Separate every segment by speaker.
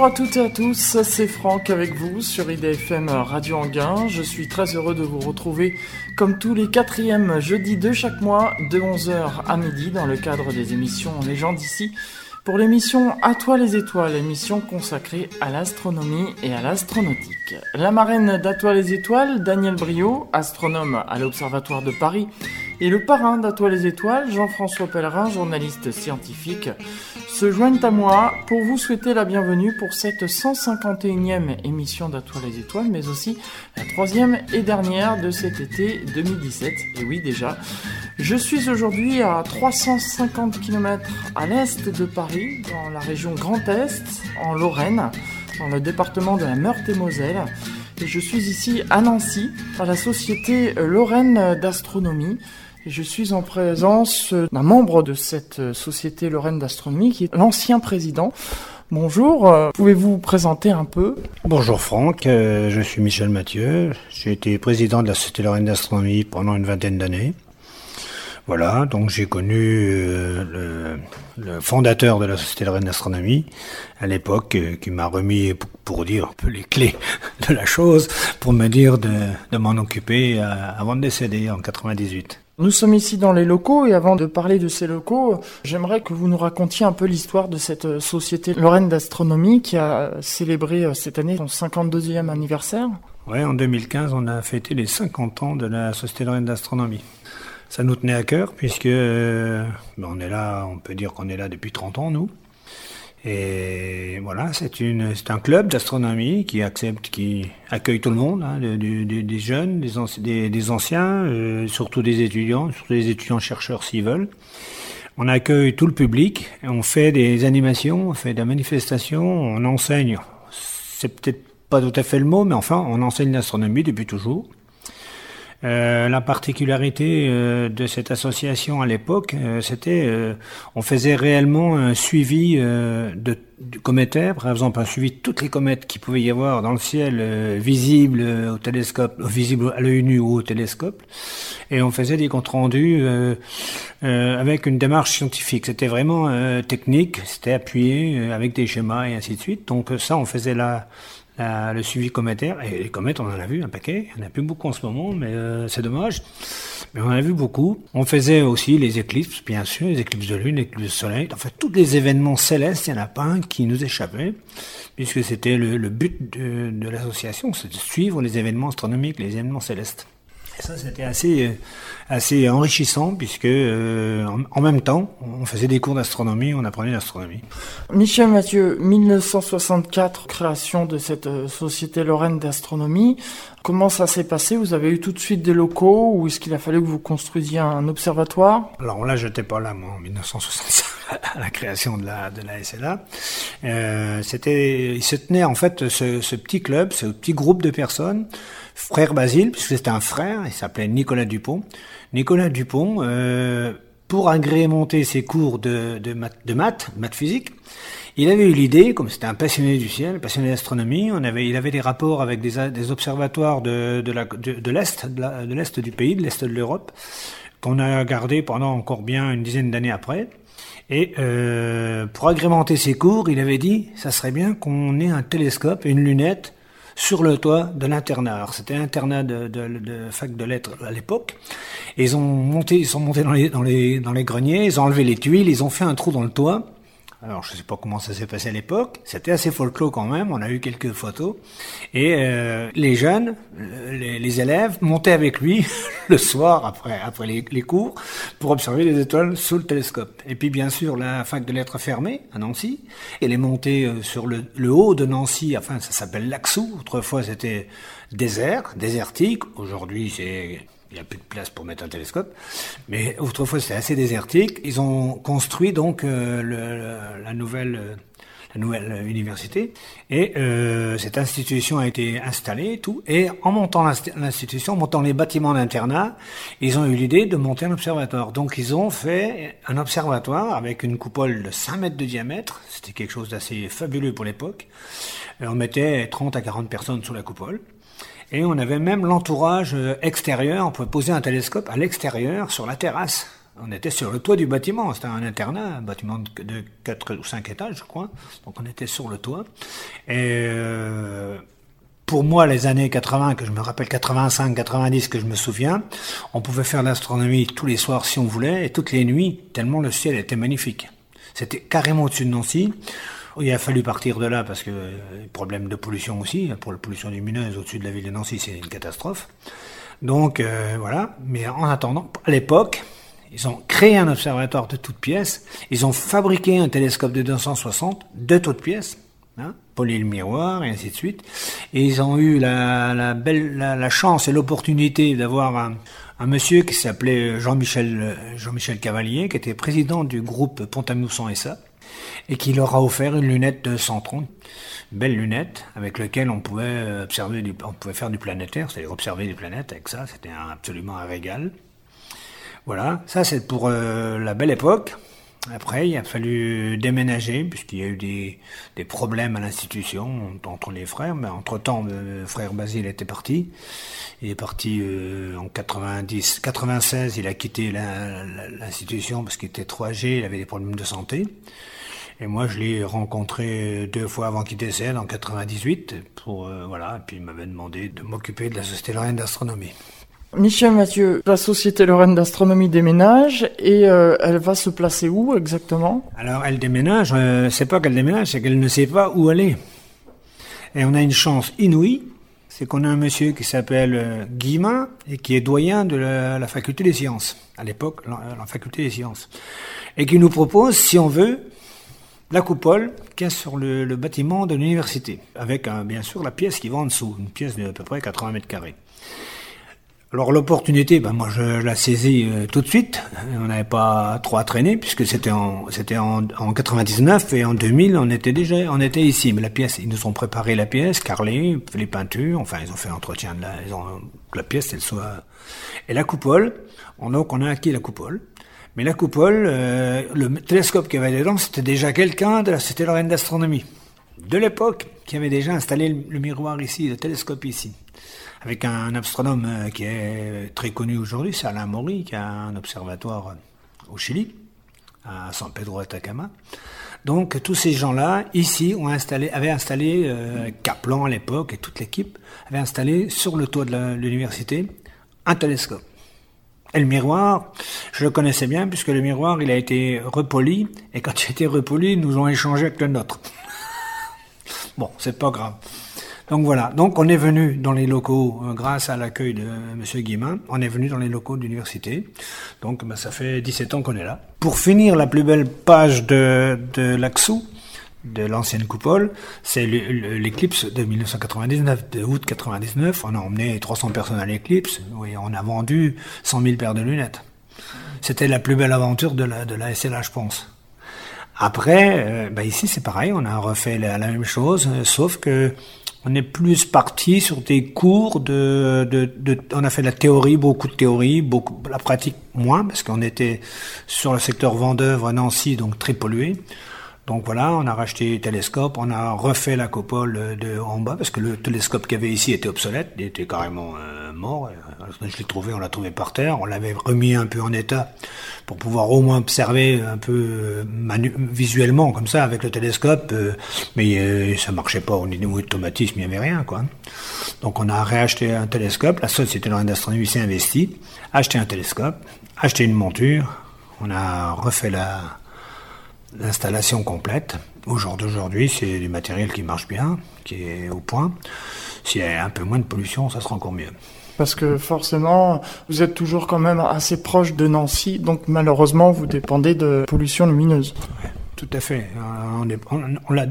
Speaker 1: Bonjour à toutes et à tous, c'est Franck avec vous sur IDFM Radio Anguin. Je suis très heureux de vous retrouver comme tous les quatrièmes jeudis de chaque mois de 11h à midi dans le cadre des émissions Les gens d'ici pour l'émission À toi les étoiles, émission consacrée à l'astronomie et à l'astronautique. La marraine d'À toi les étoiles, Daniel Brio, astronome à l'Observatoire de Paris, et le parrain d'À toi les étoiles, Jean-François Pellerin, journaliste scientifique, se joignent à moi pour vous souhaiter la bienvenue pour cette 151e émission d'À toi les étoiles, mais aussi la troisième et dernière de cet été 2017. Et oui déjà, je suis aujourd'hui à 350 km à l'est de Paris, dans la région Grand Est, en Lorraine, dans le département de la Meurthe-et-Moselle. Et je suis ici à Nancy, à la société Lorraine d'astronomie. Je suis en présence d'un membre de cette société Lorraine d'astronomie qui est l'ancien président. Bonjour, euh, pouvez-vous vous présenter un peu?
Speaker 2: Bonjour Franck, euh, je suis Michel Mathieu. J'ai été président de la Société Lorraine d'astronomie pendant une vingtaine d'années. Voilà, donc j'ai connu euh, le, fondateur de la Société Lorraine d'Astronomie à l'époque, euh, qui m'a remis, pour, dire un peu les clés de la chose, pour me dire de, m'en occuper euh, avant de décéder en 98.
Speaker 1: Nous sommes ici dans les locaux et avant de parler de ces locaux, j'aimerais que vous nous racontiez un peu l'histoire de cette société Lorraine d'astronomie qui a célébré cette année son 52e anniversaire.
Speaker 2: Oui, en 2015, on a fêté les 50 ans de la Société Lorraine d'astronomie ça nous tenait à cœur puisque euh, ben, on est là, on peut dire qu'on est là depuis 30 ans nous. Et voilà, c'est un club d'astronomie qui accepte, qui accueille tout le monde, hein, des, jeunes, des, des, anciens, euh, surtout des étudiants, surtout des étudiants chercheurs s'ils veulent. On accueille tout le public, on fait des animations, on fait des manifestations, on enseigne. C'est peut-être pas tout à fait le mot, mais enfin, on enseigne l'astronomie depuis toujours. Euh, la particularité euh, de cette association à l'époque, euh, c'était on faisait réellement un suivi de, du cométaire, par exemple un suivi de toutes les comètes qui pouvait y avoir dans le ciel, visibles au télescope, visibles à l'œil nu ou au télescope, et on faisait des comptes rendus avec une démarche scientifique. C'était vraiment technique, c'était appuyé avec des schémas et ainsi de suite. Donc ça, on faisait la le suivi cométaire. Et les comètes, on en a vu un paquet. Il n'y en a plus beaucoup en ce moment, mais euh, c'est dommage. Mais on en a vu beaucoup. On faisait aussi les éclipses, bien sûr, les éclipses de lune, les éclipses de soleil. En fait, tous les événements célestes, il n'y en a pas un qui nous échappait, puisque c'était le, but de l'association, c'est de suivre les événements astronomiques, les événements célestes. Ça, c'était assez, assez enrichissant puisque euh, en, même temps, on faisait des cours d'astronomie, on apprenait l'astronomie.
Speaker 1: Michel Mathieu, 1964, création de cette euh, société lorraine d'astronomie. Comment ça s'est passé? Vous avez eu tout de suite des locaux ou est-ce qu'il a fallu que vous construisiez un observatoire?
Speaker 2: Alors là, j'étais pas là, moi, en 1965, à la création de la, de la SLA. Euh, c'était, il se tenait en fait ce, petit club, ce petit groupe de personnes frère Basile, puisque c'était un frère, il s'appelait Nicolas Dupont. Nicolas Dupont, euh, pour agrémenter ses cours de, de, maths, de maths, maths physique, il avait eu l'idée, comme c'était un passionné du ciel, passionné d'astronomie, on avait, il avait des rapports avec des, observatoires de, l'est, de, l'est du pays, de l'est de l'Europe, qu'on a gardé pendant encore bien une dizaine d'années après. Et euh, pour agrémenter ses cours, il avait dit, ça serait bien qu'on ait un télescope une lunette sur le toit de l'internat. C'était l'internat de, de, de, fac de lettres à l'époque. Ils ont monté, ils sont montés dans les, dans les, dans les greniers, ils ont enlevé les tuiles, ils ont fait un trou dans le toit. Alors je sais pas comment ça s'est passé à l'époque, c'était assez folklore quand même, on a eu quelques photos. Et euh, les jeunes, les, élèves montaient avec lui le soir après après les, les, cours pour observer les étoiles sous le télescope. Et puis bien sûr la fac de lettres fermée à Nancy, elle est montée euh, sur le, le haut de Nancy, enfin ça s'appelle l'Axou, autrefois c'était désert, désertique, aujourd'hui c'est il n'y a plus de place pour mettre un télescope. Mais autrefois, c'était assez désertique. Ils ont construit donc euh, le, la nouvelle euh, la nouvelle université et euh, cette institution a été installée tout et en montant l'institution, en montant les bâtiments d'internat, ils ont eu l'idée de monter un observatoire. Donc ils ont fait un observatoire avec une coupole de 5 mètres de diamètre, c'était quelque chose d'assez fabuleux pour l'époque. On mettait 30 à 40 personnes sous la coupole. Et on avait même l'entourage euh, extérieur, on pouvait poser un télescope à l'extérieur sur la terrasse On était sur le toit du bâtiment. C'était un internat, un bâtiment de 4 ou 5 étages, je crois. Donc on était sur le toit. Et euh, pour moi, les années 80, que je me rappelle 85, 90, que je me souviens, on pouvait faire l'astronomie tous les soirs si on voulait, et toutes les nuits, tellement le ciel était magnifique. C'était carrément au-dessus de Nancy. Il a fallu partir de là parce que euh, problème de pollution aussi, pour la pollution lumineuse au-dessus de la ville de Nancy, c'est une catastrophe. Donc euh, voilà, mais en attendant, à l'époque, ils ont créé un observatoire de toutes pièces, ils ont fabriqué un télescope de 260 de toutes pièces, hein, poli le miroir et ainsi de suite, et ils ont eu la, belle chance et l'opportunité d'avoir un, monsieur qui s'appelait Jean-Michel Jean-Michel Cavalier, qui était président du groupe Pont-à-Mousson et qui leur a offert une lunette de 130, une belle lunette avec laquelle on pouvait observer, du, on pouvait faire du planétaire, c'est-à-dire observer des planètes avec ça, c'était absolument un régal. Voilà, ça c'est pour euh, la belle époque. Après, il a fallu déménager puisqu'il y a eu des, problèmes à l'institution entre les frères. Mais entre-temps, le frère Basile était parti. Il est parti euh, en 90, 96. Il a quitté l'institution parce qu'il était trop âgé. Il avait des problèmes de santé. Et moi, je l'ai rencontré deux fois avant qu'il décède, en 98, pour, euh, voilà, et puis il m'avait demandé de m'occuper de la Société Lorraine d'Astronomie.
Speaker 1: Michel Mathieu, la Société Lorraine d'Astronomie déménage et euh, elle va se placer où exactement?
Speaker 2: Alors, elle déménage, euh, c'est pas qu'elle déménage, c'est qu'elle ne sait pas où aller. Et on a une chance inouïe, c'est qu'on a un monsieur qui s'appelle euh, Guillemin et qui est doyen de la, la faculté des sciences, à l'époque, la, la faculté des sciences, et qui nous propose, si on veut, la coupole qui est sur le, le bâtiment de l'université, avec un, bien sûr la pièce qui va en dessous, une pièce de à peu près 80 mètres carrés. Alors l'opportunité, ben moi je la saisis euh, tout de suite. On n'avait pas trop à traîner puisque c'était en c'était en, en 99 et en 2000 on était déjà on était ici. Mais la pièce, ils nous ont préparé la pièce, carrelé, les peintures, enfin ils ont fait l'entretien de la, ils ont, la pièce elle soit et la coupole. Donc on a acquis la coupole. Mais la coupole, euh, le télescope qui avait dedans, c'était déjà quelqu'un de la Société Lorraine d'astronomie de l'époque qui avait déjà installé le, le miroir ici, le télescope ici avec un astronome euh, qui est très connu aujourd'hui, c'est Alain Maury, qui a un observatoire au Chili, à San Pedro Atacama. Donc tous ces gens-là, ici, ont installé, avaient installé, euh, Kaplan à l'époque et toute l'équipe, avait installé sur le toit de l'université un télescope. Et le miroir, je le connaissais bien puisque le miroir, il a été repoli et quand il a été repoli, nous ont échangé avec le nôtre. bon, c'est pas grave. Donc voilà, donc on est venu dans les locaux, euh, grâce à l'accueil de euh, M. Guillemin, on est venu dans les locaux de l'université. Donc ben, ça fait 17 ans qu'on est là. Pour finir la plus belle page de, de l'Axou, de l'ancienne coupole, c'est l'éclipse de 1999, de août 99. On a emmené 300 personnes à l'éclipse, oui, on a vendu 100 000 paires de lunettes. C'était la plus belle aventure de la, de la SLA, je pense. Après, euh, ben ici c'est pareil, on a refait la, même chose, euh, sauf que on est plus parti sur des cours de, on a fait de la théorie, beaucoup de théorie, beaucoup la pratique moins parce qu'on était sur le secteur Vendœuvre à Nancy, donc très pollué. Donc voilà, on a racheté le télescope, on a refait la coupole de en bas parce que le télescope qu'il y avait ici était obsolète, il était carrément euh, mort. Je l'ai trouvé, on l'a trouvé par terre, on l'avait remis un peu en état pour pouvoir au moins observer un peu euh, visuellement comme ça avec le télescope, euh, mais euh, ça marchait pas au niveau automatisme, il n'y avait rien quoi. Donc on a réacheté un télescope, la Société d'astronomie s'est investie, acheté un télescope, acheté une monture, on a refait la l'installation complète. Au jour d'aujourd'hui, c'est du matériel qui marche bien, qui est au point. S'il y a un peu moins de pollution, ça sera encore mieux.
Speaker 1: Parce que forcément, vous êtes toujours quand même assez proche de Nancy, donc malheureusement, vous dépendez de pollution lumineuse.
Speaker 2: Ouais, tout à fait.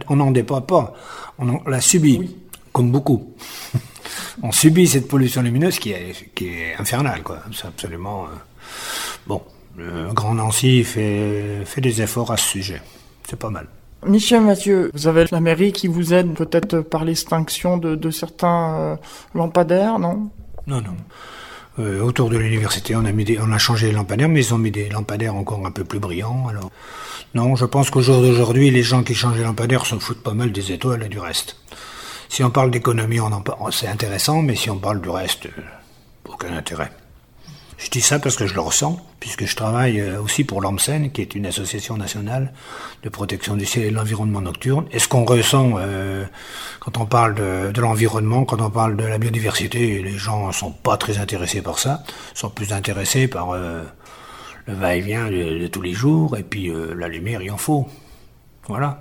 Speaker 2: On n'en dépend pas, on, on l'a subi, oui. comme beaucoup. on subit cette pollution lumineuse qui est, qui est infernale, quoi. C'est absolument... Euh... Bon, le Grand Nancy fait, fait des efforts à ce sujet. C'est pas mal.
Speaker 1: Michel Mathieu, vous avez la mairie qui vous aide peut-être par l'extinction de, de, certains euh, lampadaires, non?
Speaker 2: Non, non. Euh, autour de l'université, on a mis des, on a changé les lampadaires, mais ils ont mis des lampadaires encore un peu plus brillants. Alors, non, je pense qu'au jour d'aujourd'hui, les gens qui changent les lampadaires se foutent pas mal des étoiles et du reste. Si on parle d'économie, on en c'est intéressant, mais si on parle du reste, aucun intérêt. Je dis ça parce que je le ressens, puisque je travaille euh, aussi pour l'AMSEN, qui est une association nationale de protection du ciel et de l'environnement nocturne. Et ce qu'on ressent euh, quand on parle de, l'environnement, quand on parle de la biodiversité, les gens sont pas très intéressés par ça, sont plus intéressés par euh, le va-et-vient de, tous les jours, et puis la lumière, il en faut. Voilà.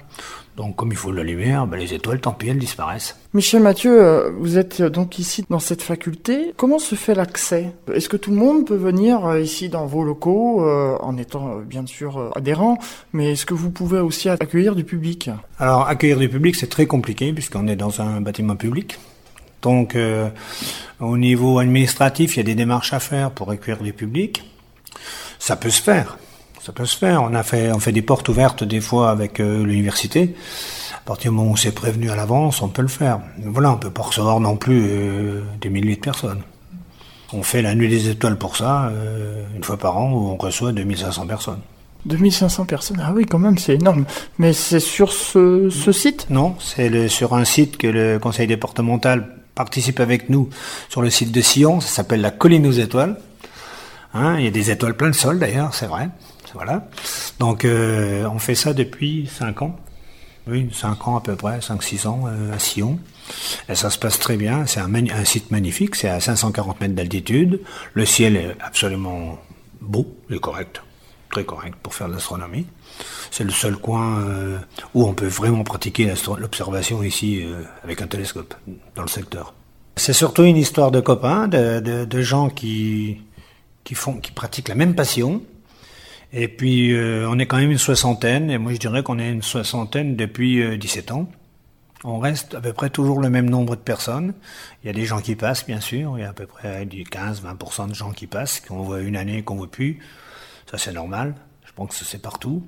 Speaker 2: Donc comme il faut de la lumière, ben, les étoiles, tant pis, elles disparaissent.
Speaker 1: Michel Mathieu, euh, vous êtes euh, donc ici dans cette faculté. Comment se fait l'accès? Est-ce que tout le monde peut venir euh, ici dans vos locaux en étant bien sûr adhérent? Mais est-ce que vous pouvez aussi accueillir du public?
Speaker 2: Alors accueillir du public, c'est très compliqué puisqu'on est dans un bâtiment public. Donc euh, au niveau administratif, il y a des démarches à faire pour accueillir du public. Ça peut se faire. Ça peut se faire. On a fait, on fait des portes ouvertes des fois avec euh, l'université. À partir du moment où c'est prévenu à l'avance, on peut le faire. Mais voilà, on peut pas recevoir non plus euh, des milliers de personnes. On fait la nuit des étoiles pour ça, euh, une fois par an, où on reçoit 2500 personnes.
Speaker 1: 2500 personnes, ah oui, quand même, c'est énorme. Mais c'est sur ce, ce site?
Speaker 2: Non, c'est sur un site que le conseil départemental participe avec nous sur le site de Sion. Ça s'appelle la colline aux étoiles. Hein, il y a des étoiles plein le sol d'ailleurs, c'est vrai. Voilà. Donc euh, on fait ça depuis 5 ans. Oui, 5 ans à peu près, 5-6 ans euh, à Sion. Et ça se passe très bien. C'est un, site magnifique. C'est à 540 mètres d'altitude. Le ciel est absolument beau et correct. Très correct pour faire de l'astronomie. C'est le seul coin euh, où on peut vraiment pratiquer l'observation ici avec un télescope dans le secteur. C'est surtout une histoire de copains, de, gens qui pratiquent la même passion, et puis, euh, on est quand même une soixantaine, et moi je dirais qu'on est une soixantaine depuis euh, 17 ans. On reste à peu près toujours le même nombre de personnes. Il y a des gens qui passent, bien sûr. Il y a à peu près du 15-20% de gens qui passent, qu'on voit une année, qu'on voit plus. Ça, c'est normal. Je pense que c'est partout.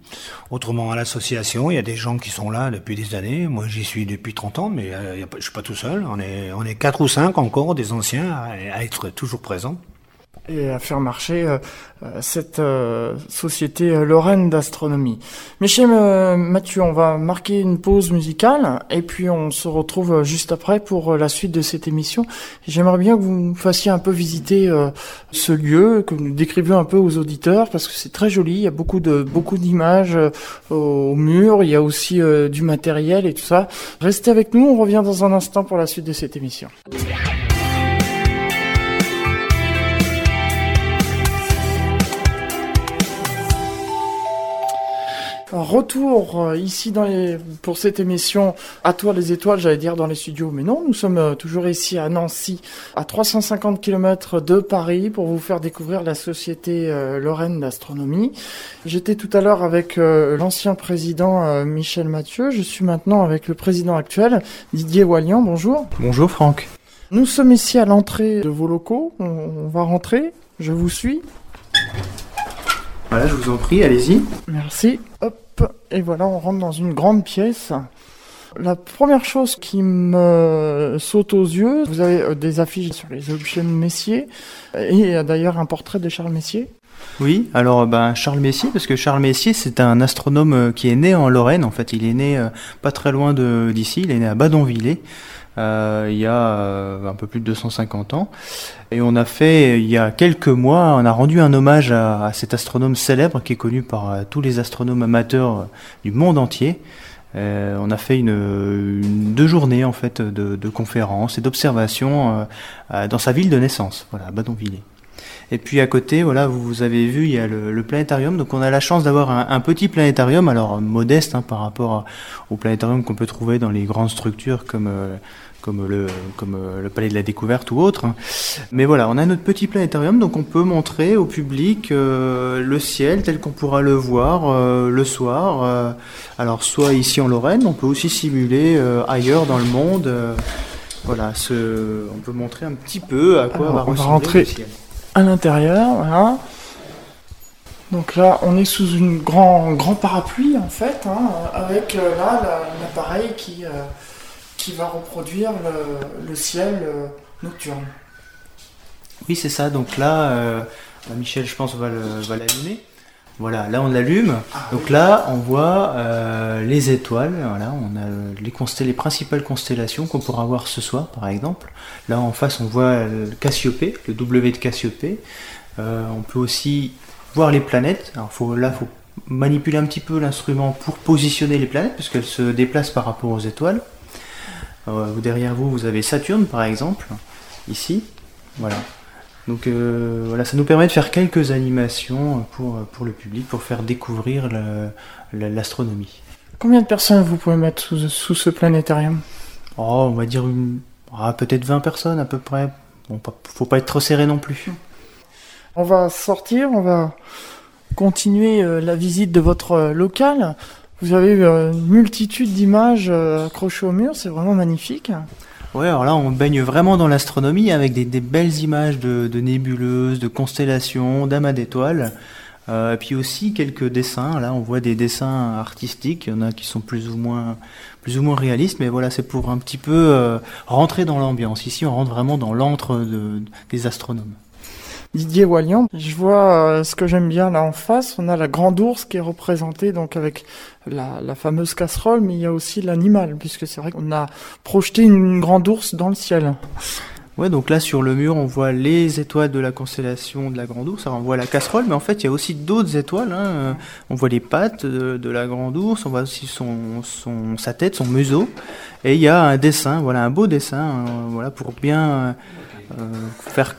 Speaker 2: Autrement, à l'association, il y a des gens qui sont là depuis des années. Moi, j'y suis depuis 30 ans, mais euh, je suis pas tout seul. On est, on est quatre ou cinq encore, des anciens, à être toujours présents
Speaker 1: et à faire marcher euh, cette euh, société euh, lorraine d'astronomie. Michel Mathieu, on va marquer une pause musicale et puis on se retrouve juste après pour la suite de cette émission. J'aimerais bien que vous nous fassiez un peu visiter ce lieu, que vous décriviez un peu aux auditeurs parce que c'est très joli. Il y a beaucoup de beaucoup d'images au mur. Il y a aussi du matériel et tout ça. Restez avec nous. On revient dans un instant pour la suite de cette émission. Retour euh, ici dans les, pour cette émission à toi les étoiles, j'allais dire dans les studios, mais non, nous sommes euh, toujours ici à Nancy, à 350 km de Paris, pour vous faire découvrir la société euh, Lorraine d'astronomie. J'étais tout à l'heure avec l'ancien président Michel Mathieu, je suis maintenant avec le président actuel Didier Wallian. Bonjour.
Speaker 3: Bonjour Franck.
Speaker 1: Nous sommes ici à l'entrée de vos locaux. On, on va rentrer. Je vous suis.
Speaker 3: Voilà, je vous en prie, allez-y.
Speaker 1: Merci. Hop, et voilà, on rentre dans une grande pièce. La première chose qui me saute aux yeux, vous avez des affiches sur les objets de Messier, et d'ailleurs un portrait de Charles Messier.
Speaker 3: Oui, alors ben, Charles Messier, parce que Charles Messier, c'est un astronome qui est né en Lorraine, en fait, il est né pas très loin d'ici, il est né à Badonvillers. Euh, il y a euh, un peu plus de 250 ans. Et on a fait, il y a quelques mois, on a rendu un hommage à, à cet astronome célèbre qui est connu par euh, tous les astronomes amateurs du monde entier. Euh, on a fait une, une, deux journées en fait de, de conférences et d'observations euh, dans sa ville de naissance, voilà, à. Et puis à côté, voilà, vous, vous avez vu, il y a le, le, planétarium. Donc on a la chance d'avoir un, un, petit planétarium, alors modeste hein, par rapport à, au planétarium qu'on peut trouver dans les grandes structures comme euh, comme le comme le palais de la découverte ou autre. Mais voilà, on a notre petit planétarium, donc on peut montrer au public euh, le ciel tel qu'on pourra le voir euh, le soir. Euh, alors soit ici en Lorraine, on peut aussi simuler ailleurs dans le monde. voilà, ce, on peut montrer un petit peu à quoi
Speaker 1: Alors,
Speaker 3: va
Speaker 1: on va rentrer
Speaker 3: le ciel
Speaker 1: à l'intérieur, voilà. Donc là, on est sous une grand, grand parapluie en fait, hein, avec euh, là l'appareil qui, euh, qui va reproduire le, ciel euh, nocturne.
Speaker 3: Oui, c'est ça. Donc là, euh, Michel, je pense, va l'allumer. Voilà, là on l'allume. Donc là, on voit euh, les étoiles. Voilà, on a les, principales constellations qu'on pourra voir ce soir, par exemple. Là en face, on voit Cassiopée, le W de Cassiopée. on peut aussi voir les planètes. Alors faut, là, faut manipuler un petit peu l'instrument pour positionner les planètes, puisqu'elles se déplacent par rapport aux étoiles. derrière vous, vous avez Saturne, par exemple, ici. Voilà. Donc voilà, ça nous permet de faire quelques animations pour, pour le public, pour faire découvrir l'astronomie.
Speaker 1: Combien de personnes vous pouvez mettre sous, ce planétarium?
Speaker 3: Oh, on va dire ah, peut-être 20 personnes à peu près. Bon, faut pas être trop serré non plus.
Speaker 1: On va sortir, on va continuer euh, la visite de votre euh, local. Vous avez euh, une multitude d'images accrochées au mur, c'est vraiment magnifique.
Speaker 3: Ouais, alors là, on baigne vraiment dans l'astronomie avec des, belles images de, nébuleuses, de constellations, d'amas d'étoiles. Euh, puis aussi quelques dessins. Là, on voit des dessins artistiques. Il y en a qui sont plus ou moins, plus ou moins réalistes, mais voilà, c'est pour un petit peu euh, rentrer dans l'ambiance. Ici, on rentre vraiment dans l'antre de, des astronomes.
Speaker 1: Didier Wallian, je vois euh, ce que j'aime bien là en face. On a la grande ours qui est représentée donc avec la, fameuse casserole, mais il y a aussi l'animal, puisque c'est vrai qu'on a projeté une grande ours dans le ciel.
Speaker 3: Ouais, donc là sur le mur, on voit les étoiles de la constellation de la Grande Ourse. Alors on voit la casserole, mais en fait il y a aussi d'autres étoiles. Hein. On voit les pattes de, la Grande Ourse, on voit aussi son, sa tête, son museau. Et il y a un dessin, voilà un beau dessin, euh, voilà pour bien euh, faire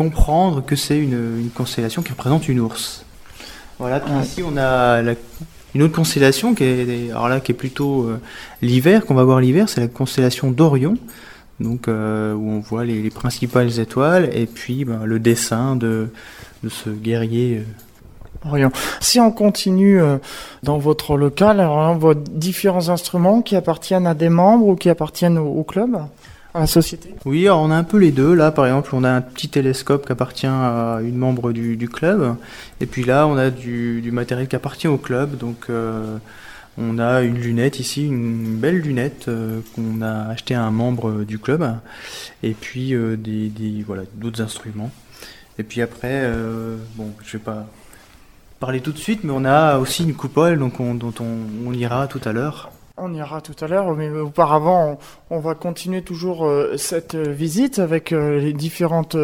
Speaker 3: comprendre que c'est une, constellation qui représente une ours. Voilà, puis ici on a une autre constellation qui est, alors là, qui est plutôt euh, l'hiver, qu'on va voir l'hiver, c'est la constellation d'Orion donc euh, où on voit les, principales étoiles et puis ben, le dessin de, ce guerrier.
Speaker 1: Euh. Si on continue dans votre local, alors on voit différents instruments qui appartiennent à des membres ou qui appartiennent au, club,
Speaker 3: Oui, on a un peu les deux. Là, par exemple, on a un petit télescope qui appartient à une membre du, club, et puis là, on a du, matériel qui appartient au club. Donc on a une lunette ici, une belle lunette euh, qu'on a acheté à un membre du club, et puis euh, des, voilà d'autres instruments. Et puis après, euh, bon, je vais pas parler tout de suite, mais on a aussi une coupole donc dont on ira tout à l'heure.
Speaker 1: On ira tout à l'heure, mais auparavant, on, va continuer toujours euh, cette euh, visite avec euh, les différentes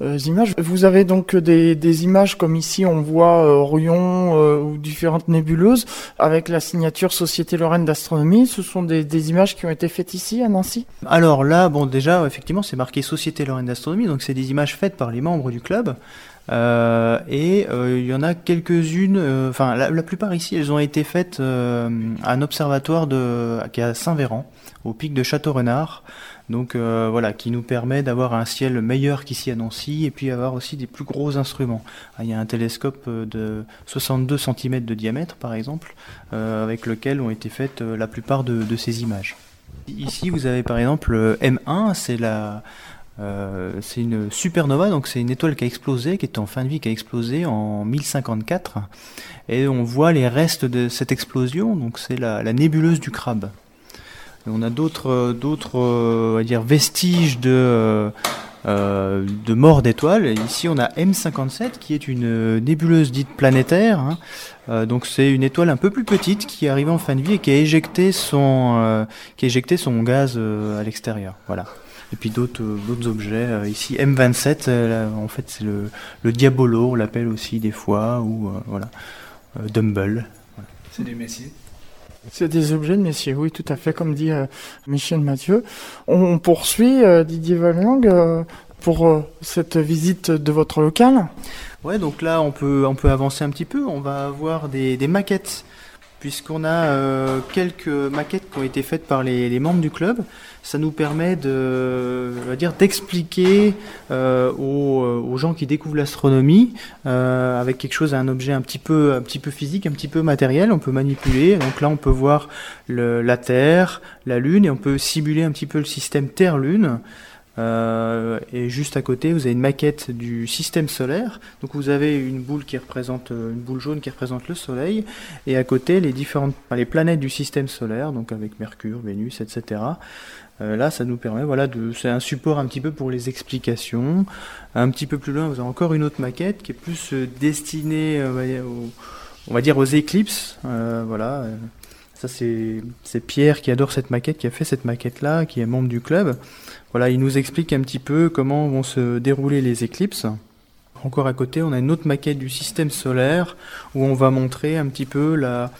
Speaker 1: images. Vous avez donc des, images comme ici, on voit Orion ou différentes nébuleuses avec la signature Société Lorraine d'astronomie. Ce sont des, des, images qui ont été faites ici à Nancy?
Speaker 3: Alors là, bon, déjà, effectivement, c'est marqué Société Lorraine d'astronomie, donc c'est des images faites par les membres du club. Euh, et euh, il y en a quelques-unes, euh, enfin la, plupart ici, elles ont été faites à un observatoire qui est à Saint-Véran, au pic de Château-Renard. Donc voilà, qui nous permet d'avoir un ciel meilleur qu'ici à Nancy et puis avoir aussi des plus gros instruments. Ah, il y a un télescope de 62 cm de diamètre par exemple, avec lequel ont été faites la plupart de ces images. Ici vous avez par exemple M1, c'est la, euh, c'est une supernova, donc c'est une étoile qui a explosé, qui est en fin de vie, qui a explosé en 1054. Et on voit les restes de cette explosion, donc c'est la, nébuleuse du crabe. on a d'autres, d'autres euh, dire vestiges de, euh, de mort d'étoiles. Ici, on a M57, qui est une nébuleuse dite planétaire. Hein. donc c'est une étoile un peu plus petite qui arrive en fin de vie et qui a éjecté son, qui a éjecté son gaz à l'extérieur. Voilà et puis d'autres euh, d'autres objets. Euh, ici, M27, euh, en fait, c'est le, le Diabolo, on l'appelle aussi des fois, ou voilà, Dumble.
Speaker 2: C'est des messiers.
Speaker 1: C'est des objets de messieurs, oui, tout à fait, comme dit Michel Mathieu. On, poursuit, Didier Vallang, pour cette visite de votre local.
Speaker 3: Ouais, donc là, on peut, on peut avancer un petit peu. On va avoir des, des maquettes puisqu'on a euh, quelques maquettes qui ont été faites par les, membres du club. Ça nous permet de, dire, d'expliquer euh, euh, aux, gens qui découvrent l'astronomie avec quelque chose, un objet un petit peu, un petit peu physique, un petit peu matériel. On peut manipuler. Donc là, on peut voir la Terre, la Lune, et on peut simuler un petit peu le système Terre-Lune. Euh, et juste à côté, vous avez une maquette du système solaire. Donc vous avez une boule qui représente euh, une boule jaune qui représente le Soleil, et à côté les différentes les planètes du système solaire, donc avec Mercure, Vénus, etc. Euh, là, ça nous permet, voilà, de, c'est un support un petit peu pour les explications. Un petit peu plus loin, vous avez encore une autre maquette qui est plus destinée, on va dire, aux éclipses. voilà. Ça, c'est, c'est Pierre qui adore cette maquette, qui a fait cette maquette-là, qui est membre du club. Voilà, il nous explique un petit peu comment vont se dérouler les éclipses. encore à côté, on a une autre maquette du système solaire où on va montrer un petit peu la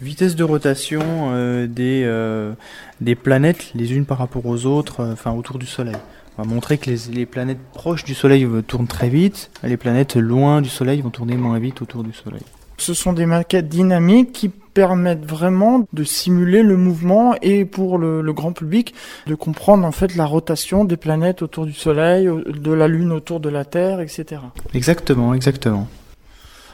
Speaker 3: vitesse de rotation euh, des, euh, des planètes les unes par rapport aux autres, euh, enfin autour du Soleil. On va montrer que les, les planètes proches du Soleil tournent très vite, les planètes loin du Soleil vont tourner moins vite autour du Soleil.
Speaker 1: Ce sont des maquettes dynamiques qui permettent vraiment de simuler le mouvement et pour le, le, grand public de comprendre en fait la rotation des planètes autour du Soleil, de la Lune autour de la Terre, etc.
Speaker 3: Exactement, exactement.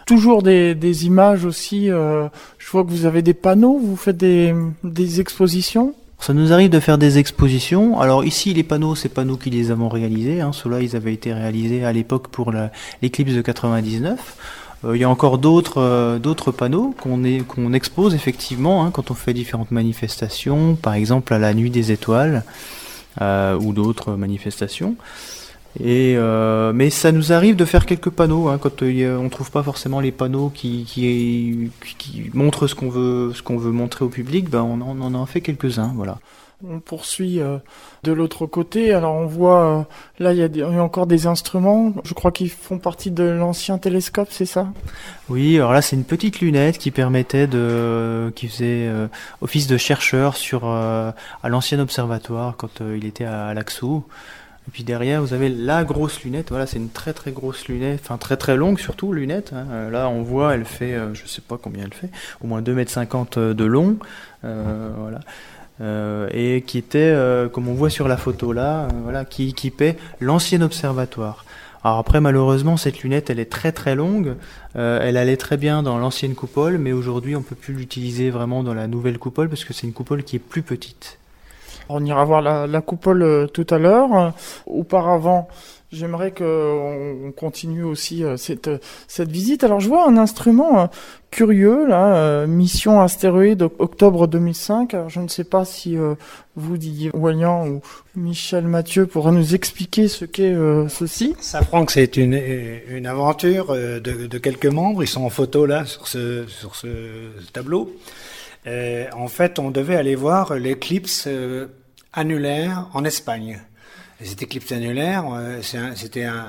Speaker 1: Toujours des, des images aussi. Euh, je vois que vous avez des panneaux. Vous faites des, des expositions.
Speaker 3: Ça nous arrive de faire des expositions. Alors ici, les panneaux, c'est pas nous qui les avons réalisés. Hein. Ceux-là, ils avaient été réalisés à l'époque pour l'éclipse de 99. Euh, il y a encore d'autres euh, panneaux qu'on qu'on expose effectivement hein, quand on fait différentes manifestations, par exemple à la nuit des étoiles euh, ou d'autres manifestations. Et euh, mais ça nous arrive de faire quelques panneaux hein, quand euh, on trouve pas forcément les panneaux qui, qui, qui montrent ce qu'on veut ce qu'on veut montrer au public. Ben on, en, on en fait quelques uns, voilà.
Speaker 1: On poursuit euh, de l'autre côté. Alors on voit euh, là il y, a des, il y, a encore des instruments. Je crois qu'ils font partie de l'ancien télescope, c'est ça?
Speaker 3: Oui. Alors là c'est une petite lunette qui permettait de, qui faisait office de chercheur sur à l'ancien observatoire quand il était à, à Laxou. Et puis derrière, vous avez la grosse lunette. Voilà, c'est une très très grosse lunette, enfin très très longue surtout lunette. Hein. Là, on voit, elle fait, euh, je sais pas combien elle fait, au moins 2,50 m de long. Euh, voilà. Euh, et qui était, euh, comme on voit sur la photo là, voilà, qui équipait l'ancien observatoire. Alors après, malheureusement, cette lunette, elle est très très longue. elle allait très bien dans l'ancienne coupole, mais aujourd'hui, on peut plus l'utiliser vraiment dans la nouvelle coupole parce que c'est une coupole qui est plus petite.
Speaker 1: On ira voir la, la coupole euh, tout à l'heure. Euh, auparavant, j'aimerais qu'on continue aussi euh, cette, cette visite. Alors, je vois un instrument curieux, là, mission astéroïde octobre 2005. Alors, je ne sais pas si vous, Didier Voyant ou Michel Mathieu, pourra nous expliquer ce qu'est ceci.
Speaker 2: Ça, Franck, c'est une, une aventure de, de quelques membres. Ils sont en photo, là, sur ce, sur ce tableau. Euh, en fait, on devait aller voir l'éclipse euh, annulaire en Espagne. Et cette éclipse annulaire, euh, c'était un,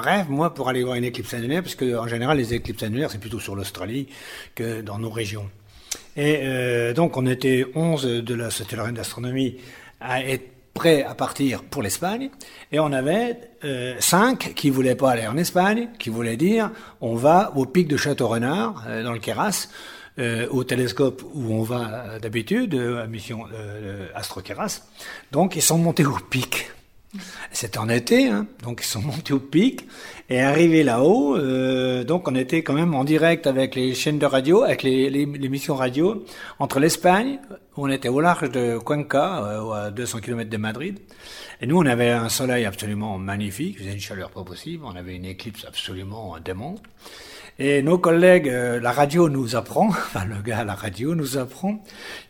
Speaker 2: rêve, moi, pour aller voir une éclipse annulaire, parce que en général, les éclipses annulaires, c'est plutôt sur l'Australie que dans nos régions. Et donc, on était 11 de la lorraine d'astronomie à être prêts à partir pour l'Espagne, et on avait euh, cinq qui voulaient pas aller en Espagne, qui voulaient dire, on va au pic de Château-Renard, dans le Queyras, euh, au télescope où on va d'habitude, à mission euh, Astro-Keras. Donc ils sont montés au pic. C'était en été, hein, donc ils sont montés au pic et arrivés là-haut. Euh, donc on était quand même en direct avec les chaînes de radio, avec les, les, les missions radio entre l'Espagne, on était au large de Cuenca, euh, à 200 km de Madrid, et nous on avait un soleil absolument magnifique, il faisait une chaleur pas possible, on avait une éclipse absolument démente. Et nos collègues, euh, la radio nous apprend, enfin le gars à la radio nous apprend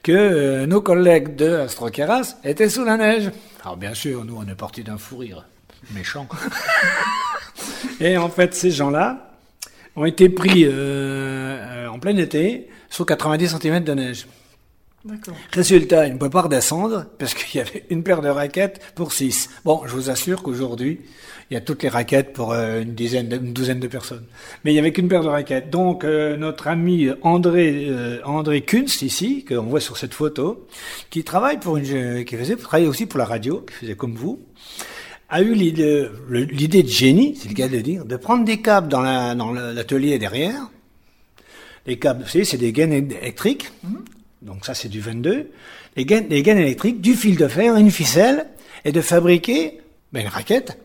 Speaker 2: que euh, nos collègues de Astrokeras étaient sous la neige. Alors bien sûr, nous on est parti d'un fou rire méchant. Et en fait, ces gens-là ont été pris euh, en plein été sous 90 cm de neige. Résultat, ils ne pouvaient pas redescendre parce qu'il y avait une paire de raquettes pour 6. Bon, je vous assure qu'aujourd'hui, il y a toutes les raquettes pour euh, une dizaine, de, une douzaine de personnes. Mais il y avait qu'une paire de raquettes. Donc euh, notre ami André euh, André Kunst ici, que on voit sur cette photo, qui travaille pour une, qui faisait travaille aussi pour la radio, qui faisait comme vous, a eu l'idée, l'idée de génie, c'est le cas de le dire, de prendre des câbles dans la dans l'atelier derrière. Les câbles, vous savez, c'est des gaines électriques. Mm -hmm. Donc ça, c'est du 22. Les gaines, les gaines électriques, du fil de fer, une ficelle, et de fabriquer ben, une raquette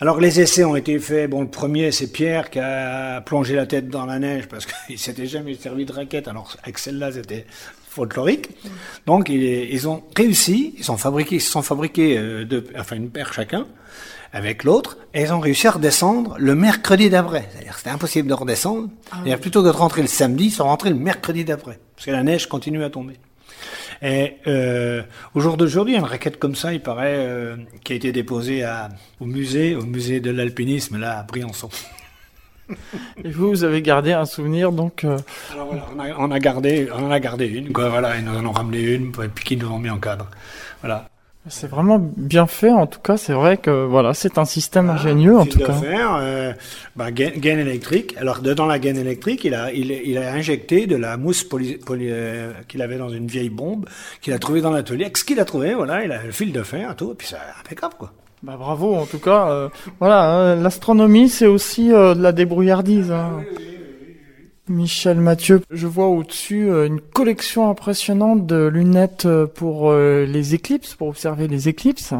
Speaker 2: alors les essais ont été faits. Bon, le premier, c'est Pierre qui a plongé la tête dans la neige parce qu'il s'était jamais servi de raquette. Alors avec celle-là, c'était folklorique. Donc ils, ont réussi. Ils ont fabriqué, ils se sont fabriqués euh, deux, enfin une paire chacun avec l'autre, et ils ont réussi à redescendre le mercredi d'après. C'est-à-dire c'était impossible de redescendre. Ah oui. Plutôt que de rentrer le samedi, ils sont rentrés le mercredi d'après, parce que la neige continue à tomber. Et euh, au jour d'aujourd'hui, une raquette comme ça, il paraît, euh, qui a été déposée à, au musée, au musée de l'alpinisme, là, à Briançon.
Speaker 1: Et vous, vous avez gardé un souvenir, donc euh...
Speaker 2: Alors voilà, on a, on a, gardé, on en a gardé une, quoi, voilà, ils nous en ont ramené une, et puis qu'ils nous ont mis en cadre. Voilà.
Speaker 1: C'est vraiment bien fait, en tout cas. C'est vrai que voilà, c'est un système ingénieux, en tout cas.
Speaker 2: Faire, euh, bah, gaine, électrique. Alors, dedans la gaine électrique, il a, il, il a injecté de la mousse poly, euh, qu'il avait dans une vieille bombe, qu'il a trouvé dans l'atelier. Ce qu'il a trouvé, voilà, il a le fil de fer, tout, et puis c'est impeccable, quoi.
Speaker 1: Bah bravo, en tout cas. Euh, voilà, hein, l'astronomie, c'est aussi euh, de la débrouillardise. Hein. Michel Mathieu, je vois au-dessus euh, une collection impressionnante de lunettes euh, pour euh, les éclipses, pour observer les éclipses.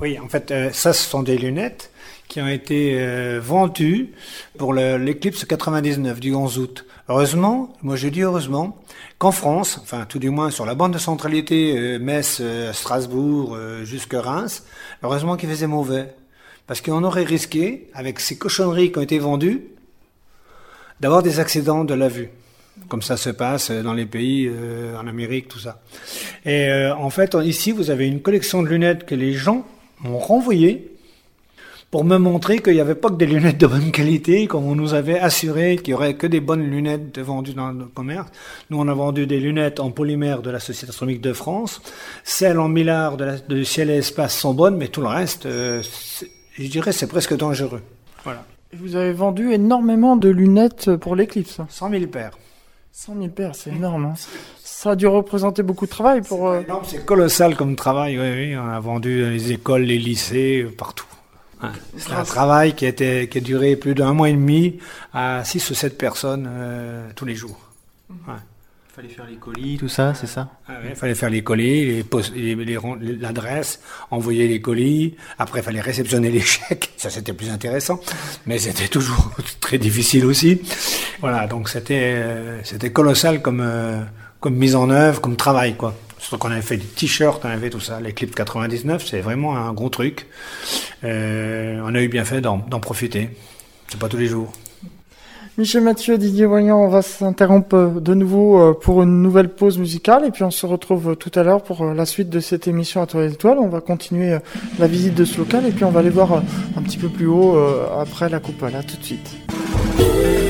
Speaker 2: Oui, en fait, ça, ce sont des lunettes qui ont été vendues pour l'éclipse 99 du 11 août. Heureusement, moi je dis heureusement, qu'en France, enfin tout du moins sur la bande de centralité Metz, Strasbourg, jusque Reims, heureusement qu'il faisait mauvais. Parce qu'on aurait risqué, avec ces cochonneries qui ont été vendues, d'avoir des accidents de la vue comme ça se passe dans les pays euh, en Amérique, tout ça. Et euh, en fait, ici, vous avez une collection de lunettes que les gens m'ont renvoyées pour me montrer qu'il n'y avait pas que des lunettes de bonne qualité, comme on nous avait assuré qu'il y aurait que des bonnes lunettes vendues dans le commerce. Nous, on a vendu des lunettes en polymère de la Société astronomique de France. Celles en millard de, la, de ciel et espace sont bonnes, mais tout le reste, euh, je dirais, c'est presque dangereux. Voilà.
Speaker 1: Vous avez vendu énormément de lunettes pour l'éclipse.
Speaker 2: 100 000 paires.
Speaker 1: 100 000 paires, c'est énorme. Hein. Ça a dû représenter beaucoup de travail pour.
Speaker 2: Euh, c'est colossal comme travail. Oui, oui, on a vendu les écoles, les lycées, partout. C'est un travail qui a, été, qui a duré plus d'un mois et demi à 6 ou 7 personnes euh, tous les jours.
Speaker 3: Ouais fallait faire les colis, tout ça, c'est ça?
Speaker 2: Ah Il fallait faire les colis, l'adresse, envoyer les colis. Après, il fallait réceptionner les chèques. Ça, c'était plus intéressant, mais c'était toujours très difficile aussi. Voilà, donc c'était euh, colossal comme euh, comme mise en œuvre, comme travail, quoi. Surtout qu'on avait fait des t-shirts, on avait tout ça. Les clips 99, c'est vraiment un gros truc. Euh, on a eu bien fait d'en profiter. C'est pas tous les jours.
Speaker 1: Michel Mathieu, Didier Voyant, on va s'interrompre de nouveau euh, pour une nouvelle pause musicale et puis on se retrouve tout à l'heure pour euh, la suite de cette émission à toi l'étoile. On va continuer euh, la visite de ce local et puis on va aller voir un petit peu plus haut après la coupe. Là, tout de suite.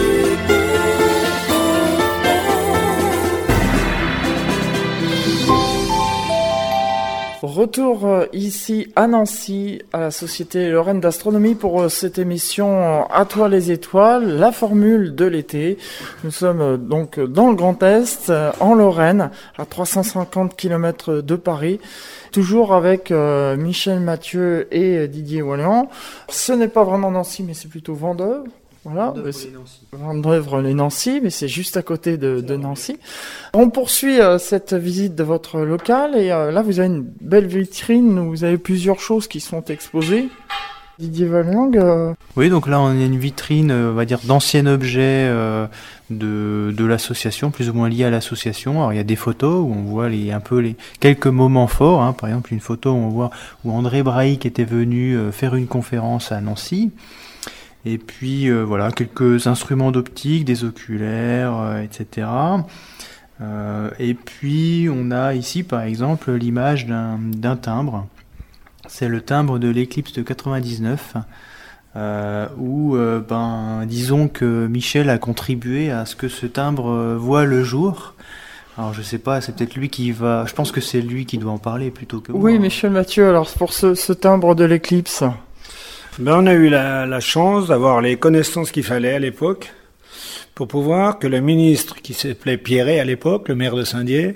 Speaker 1: Retour euh, ici à Nancy, à la Société Lorraine d'Astronomie pour euh, cette émission À toi les étoiles, la formule de l'été. Nous sommes euh, donc dans le Grand Est, en Lorraine, à 350 km de Paris. Toujours avec Michel Mathieu et Didier Wallian. Ce n'est pas vraiment Nancy, mais c'est plutôt Vendôme. Voilà, Vendœuvre les Nancy, mais c'est juste à côté de, Nancy. On poursuit euh, cette visite de votre local et euh, là vous avez une belle vitrine où vous avez plusieurs choses qui sont exposées. Didier Vallang. Euh,
Speaker 3: oui, donc là on a une vitrine, on va dire, d'anciens objets de, de l'association, plus ou moins liés à l'association. Alors il y a des photos où on voit les, un peu les quelques moments forts. Hein. Par exemple, une photo où on voit où André Braïc était venu faire une conférence à Nancy. Et puis euh, voilà, quelques instruments d'optique, des oculaires, euh, etc. Euh, et puis on a ici par exemple l'image d'un timbre. C'est le timbre de l'éclipse de 99. où ben, disons que Michel a contribué à ce que ce timbre voit le jour. Alors je sais pas, c'est peut-être lui qui va. Je pense que c'est lui qui doit en parler plutôt que
Speaker 1: moi. Oui, Michel Mathieu. Alors pour ce, ce timbre de l'éclipse.
Speaker 2: Ben, on a eu la, chance d'avoir les connaissances qu'il fallait à l'époque pour pouvoir que le ministre qui s'appelait Pierret à l'époque, le maire de Saint-Dié,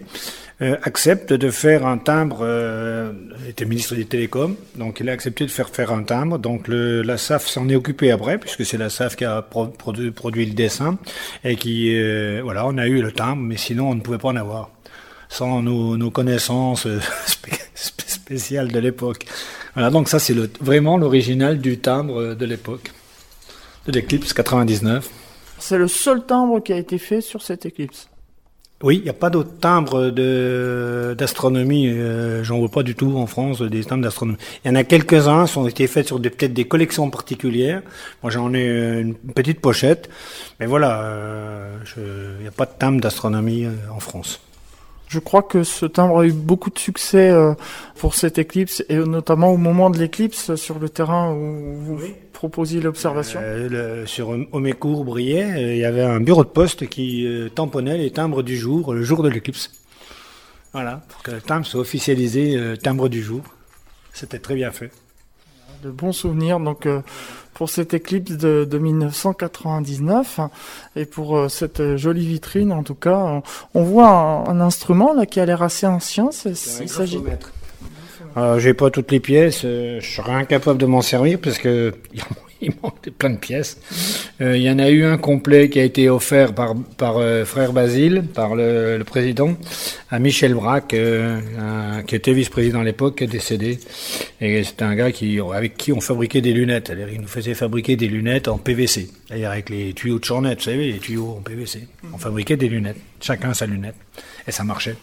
Speaker 2: euh, accepte de faire un timbre, euh, il était ministre des Télécoms, donc il a accepté de faire faire un timbre, donc le, la SAF s'en est occupée après, puisque c'est la SAF qui a produit, le dessin, et qui, euh, voilà, on a eu le timbre, mais sinon on ne pouvait pas en avoir, sans nos, connaissances spéciales de l'époque. Voilà, donc ça c'est le, vraiment l'original du timbre de l'époque, de l'éclipse 99.
Speaker 1: C'est le seul timbre qui a été fait sur cette éclipse.
Speaker 2: Oui, il n'y a pas d'autres timbres de, d'astronomie, euh, j'en vois pas du tout en France, des timbres d'astronomie. Il y en a quelques-uns qui ont été faits sur des, peut-être des collections particulières. Moi j'en ai une petite pochette, mais voilà, euh, il n'y a pas de timbre d'astronomie euh, en France.
Speaker 1: Je crois que ce timbre a eu beaucoup de succès euh, pour cette éclipse et notamment au moment de l'éclipse sur le terrain où vous proposiez l'observation.
Speaker 2: Euh, sur Omécourt, Briey, euh, il y avait un bureau de poste qui tamponnait les timbres du jour, le jour de l'éclipse. Voilà, pour que le timbre soit officialisé, timbre du jour. C'était très bien fait.
Speaker 1: De bons souvenirs donc pour cette éclipse de, 1999 et pour cette jolie vitrine en tout cas. On voit un, instrument là qui a l'air assez ancien. Il
Speaker 2: s'agit. Euh, j'ai pas toutes les pièces, je serais incapable de m'en servir parce que il manque plein de pièces. Euh, il y en a eu un complet qui a été offert par, euh, frère Basile, par le, président, à Michel Braque, euh, qui était vice-président à l'époque, qui est décédé. Et c'était un gars qui, avec qui on fabriquait des lunettes. Il nous faisait fabriquer des lunettes en PVC. D'ailleurs, avec les tuyaux de Chornet, vous savez, les tuyaux en PVC. On fabriquait des lunettes. Chacun sa lunette. Et ça marchait.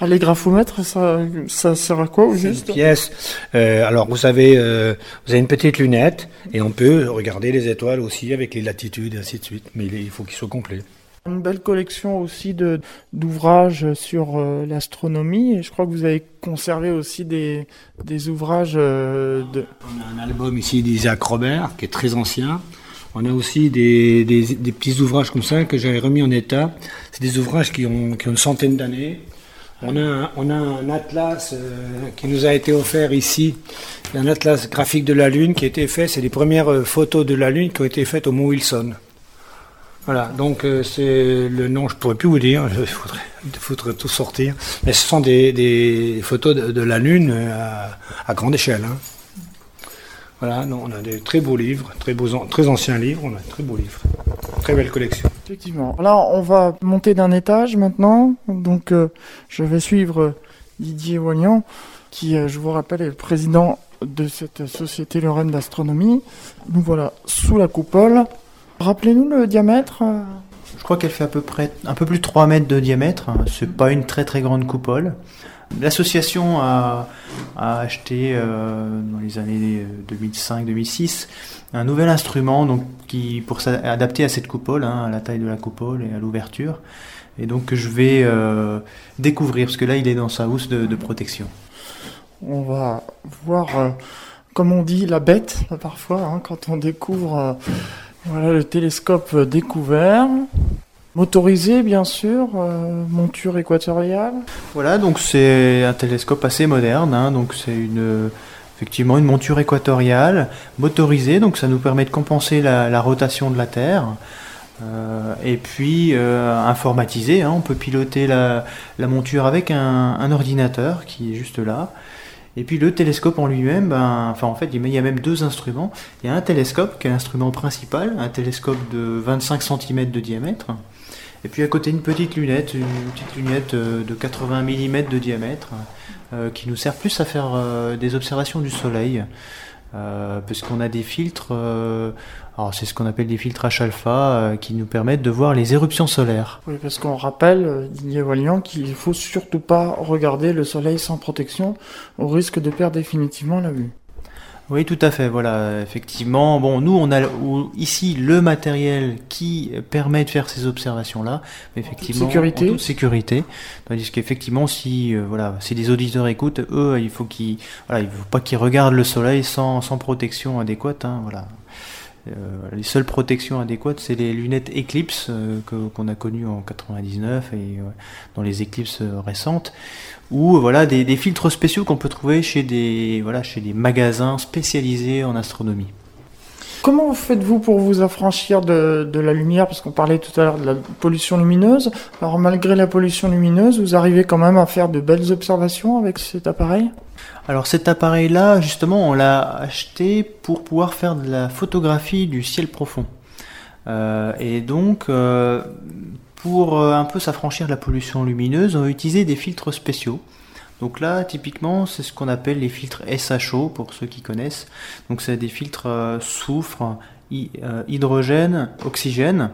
Speaker 1: Ah, les graphomètres, ça, ça sert à quoi au juste
Speaker 2: Une pièce. Euh, alors vous avez, euh, vous avez une petite lunette et on peut regarder les étoiles aussi avec les latitudes et ainsi de suite. Mais il faut qu'il soit complet.
Speaker 1: Une belle collection aussi de d'ouvrages sur euh, l'astronomie et je crois que vous avez conservé aussi des, des ouvrages de.
Speaker 2: On a un album ici d'Isaac Robert qui est très ancien. On a aussi des, des, des petits ouvrages comme ça que j'avais remis en état. C'est des ouvrages qui ont, qui ont une centaine d'années on a, un, atlas euh, qui nous a été offert ici, un atlas graphique de la Lune qui a été fait, c'est les premières euh, photos de la Lune qui ont été faites au Mont Wilson. Voilà, donc euh, c'est le nom, je pourrais plus vous dire, il faudrait, tout sortir, mais ce sont des, photos de, la Lune à, grande échelle. Hein. Voilà, on a des très beaux livres, très, beaux, très anciens livres, on a de très beaux livres. Très belle collection.
Speaker 1: Effectivement. Là, on va monter d'un étage maintenant. Donc, euh, je vais suivre euh, Didier Wagnan, qui, euh, je vous rappelle, est le président de cette société Lorraine d'astronomie. Nous voilà sous la coupole. Rappelez-nous le diamètre.
Speaker 3: Je crois qu'elle fait à peu près un peu plus de 3 mètres de diamètre. C'est pas une très très grande coupole. L'association a, acheté dans les années 2005-2006 un nouvel instrument donc qui pour s'adapter à cette coupole, hein, à la taille de la coupole et à l'ouverture, et donc que je vais euh, découvrir parce que là il est dans sa housse de, protection.
Speaker 1: On va voir, euh, comme on dit, la bête parfois hein, quand on découvre euh, le télescope découvert. Motorisé, bien sûr, monture équatoriale.
Speaker 3: Voilà, donc c'est un télescope assez moderne. Hein, donc c'est une effectivement une monture équatoriale motorisée, donc ça nous permet de compenser la, rotation de la Terre. Euh, et puis euh, informatisé, hein, on peut piloter la, monture avec un, ordinateur qui est juste là. Et puis le télescope en lui-même, ben, enfin en fait il y a même deux instruments. Il y a un télescope qui est l'instrument principal, un télescope de 25 cm de diamètre. Et puis à côté une petite lunette, une petite lunette euh, de 80 mm de diamètre. Euh, qui nous sert plus à faire euh, des observations du Soleil, euh, puisqu'on a des filtres, alors c'est ce qu'on appelle des filtres H-alpha, qui nous permettent de voir les éruptions solaires.
Speaker 1: Oui, parce qu'on rappelle, Didier Valiant, qu'il faut surtout pas regarder le Soleil sans protection, au risque de perdre définitivement la vue.
Speaker 3: Oui, tout à fait. Voilà, effectivement. Bon, nous, on a ici le matériel qui permet de faire ces observations-là. Effectivement,
Speaker 1: sécurité.
Speaker 3: En toute sécurité. Tandis qu'effectivement, si euh, voilà, si les auditeurs écoutent, eux, il faut qu'ils, voilà, il faut pas qu'ils regardent le soleil sans, sans protection adéquate. Hein, voilà. Euh, les seules protections adéquates, c'est les lunettes Eclipse euh, qu'on a connues en 99 et dans les éclipses récentes ou voilà des, filtres spéciaux qu'on peut trouver chez des voilà chez des magasins spécialisés en astronomie.
Speaker 1: Comment faites-vous pour vous affranchir de, la lumière? Parce qu'on parlait tout à l'heure de la pollution lumineuse. Alors malgré la pollution lumineuse, vous arrivez quand même à faire de belles observations avec cet appareil?
Speaker 3: Alors cet appareil-là, justement, on l'a acheté pour pouvoir faire de la photographie du ciel profond. Euh, et donc, euh, pour euh, un peu s'affranchir de la pollution lumineuse, on va utiliser des filtres spéciaux. Donc là, typiquement, c'est ce qu'on appelle les filtres SHO, pour ceux qui connaissent. Donc c'est des filtres soufre, hydrogène, oxygène.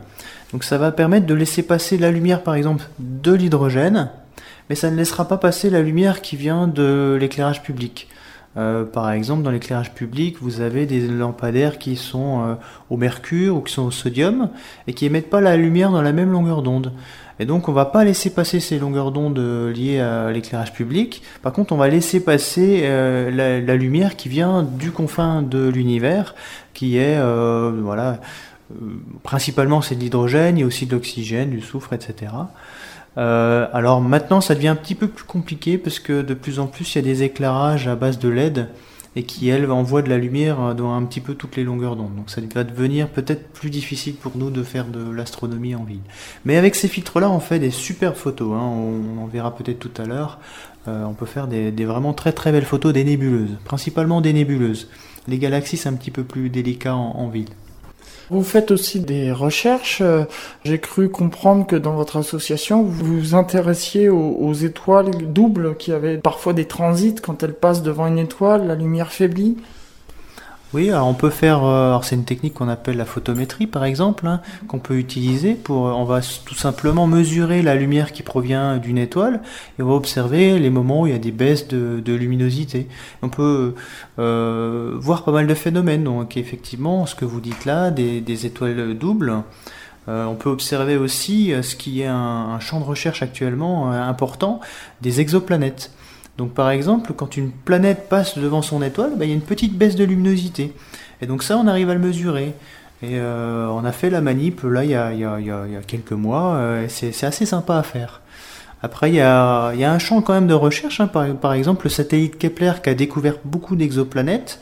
Speaker 3: Donc ça va permettre de laisser passer la lumière, par exemple, de l'hydrogène, mais ça ne laissera pas passer la lumière qui vient de l'éclairage public. Euh, par exemple, dans l'éclairage public, vous avez des lampadaires qui sont euh, au mercure ou qui sont au sodium et qui émettent pas la lumière dans la même longueur d'onde. Et donc, on va pas laisser passer ces longueurs d'onde euh, liées à l'éclairage public. Par contre, on va laisser passer la, la, lumière qui vient du confin de l'univers, qui est voilà, principalement c'est de l'hydrogène, il y a aussi de l'oxygène, du soufre, etc. alors maintenant, ça devient un petit peu plus compliqué parce que de plus en plus, il y a des éclairages à base de LED et qui, elle, envoie de la lumière dans un petit peu toutes les longueurs d'onde. Donc ça va devenir peut-être plus difficile pour nous de faire de l'astronomie en ville. Mais avec ces filtres-là, on fait des super photos. Hein. On, en verra peut-être tout à l'heure. Euh, on peut faire des, vraiment très très belles photos des nébuleuses, principalement des nébuleuses. Les galaxies, c'est un petit peu plus délicat en ville.
Speaker 1: Vous faites aussi des recherches. Euh, j'ai cru comprendre que dans votre association, vous vous intéressiez aux, étoiles doubles qui avaient parfois des transits. Quand elles passent devant une étoile, la lumière faiblit.
Speaker 3: Oui, alors on peut faire. Euh, alors c'est une technique qu'on appelle la photométrie, par exemple, hein, qu'on peut utiliser pour. On va tout simplement mesurer la lumière qui provient d'une étoile et on va observer les moments où il y a des baisses de, luminosité. On peut euh, voir pas mal de phénomènes. Donc effectivement, ce que vous dites là, des, étoiles doubles. Euh, on peut observer aussi ce qui est un champ de recherche actuellement important, des exoplanètes. Donc par exemple, quand une planète passe devant son étoile, bah, il y a une petite baisse de luminosité. Et donc ça, on arrive à le mesurer. Et euh, on a fait la manip là il y a, quelques mois, euh, c'est assez sympa à faire. Après, il y a, un champ quand même de recherche, hein. par, par, exemple le satellite Kepler qui a découvert beaucoup d'exoplanètes.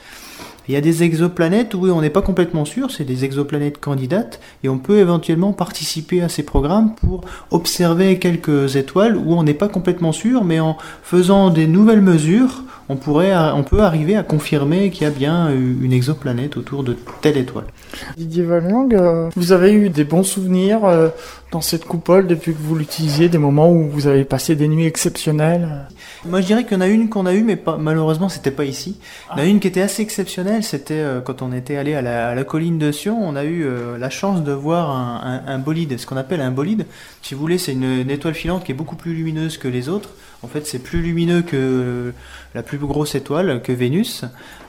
Speaker 3: Il y a des exoplanètes où on n'est pas complètement sûr, c'est des exoplanètes candidates, et on peut éventuellement participer à ces programmes pour observer quelques étoiles où on n'est pas complètement sûr, mais en faisant des nouvelles mesures, on, peut arriver à confirmer qu'il y a bien une exoplanète autour de telle étoile.
Speaker 1: Didier Vallang, euh, vous avez eu des bons souvenirs euh, dans cette coupole depuis que vous l'utilisiez, des moments où vous avez passé des nuits exceptionnelles?
Speaker 3: Moi, je dirais qu'il y en a une qu'on a eue, mais pas, malheureusement, c'était pas ici. Il y en a une qui était assez exceptionnelle. C'était euh, quand on était allé à la, colline de Sion. On a eu la chance de voir un, bolide, ce qu'on appelle un bolide. Si vous voulez, c'est une, étoile filante qui est beaucoup plus lumineuse que les autres. En fait, c'est plus lumineux que la plus grosse étoile, que Vénus.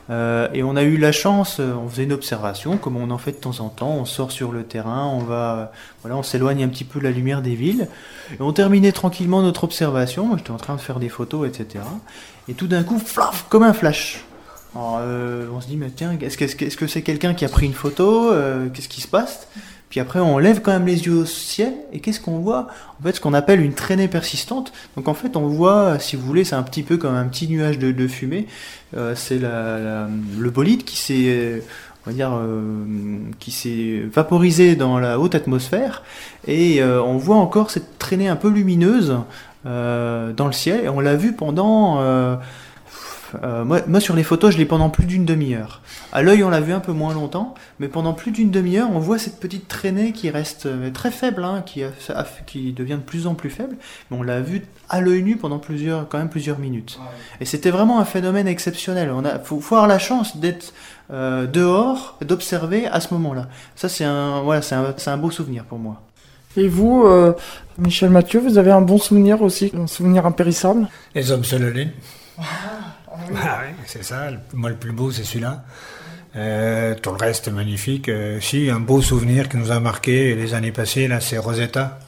Speaker 3: Euh, et on a eu la chance, on faisait une observation, comme on en fait de temps en temps, on sort sur le terrain, on va, voilà, on s'éloigne un petit peu de la lumière des villes, et on terminait tranquillement notre observation. Moi, j'étais en train de faire des photos, etc. Et tout d'un coup, flaf, comme un flash. Euh, on se dit, mais tiens, est-ce que c'est quelqu'un qui a pris une photo euh, Qu'est-ce qui se passe? Puis après, on lève quand même les yeux au ciel, et qu'est-ce qu'on voit? En fait, ce qu'on appelle une traînée persistante. Donc en fait, on voit, si vous voulez, c'est un petit peu comme un petit nuage de, fumée. Euh, c'est le bolide qui s'est, on va dire, euh, qui s'est vaporisé dans la haute atmosphère, et euh, on voit encore cette traînée un peu lumineuse dans le ciel, et on l'a vu pendant euh, moi, sur les photos, je l'ai pendant plus d'une demi-heure. À l'œil, on l'a vu un peu moins longtemps, mais pendant plus d'une demi-heure, on voit cette petite traînée qui reste euh, très faible, hein, qui, qui, devient de plus en plus faible. Mais on l'a vu à l'œil nu pendant plusieurs, quand même plusieurs minutes. Et c'était vraiment un phénomène exceptionnel. On a, faut, avoir la chance d'être euh, dehors, d'observer à ce moment-là. Ça, c'est un, voilà, c'est un, un, beau souvenir pour moi.
Speaker 1: Et vous, Michel Mathieu, vous avez un bon souvenir aussi, un souvenir impérissable?
Speaker 2: Les hommes sur la lune. Ah oui, c'est ça. Moi, le plus beau, c'est celui-là. Euh, tout le reste est magnifique. Euh, si, un beau souvenir qui nous a marqué les années passées, là, c'est Rosetta.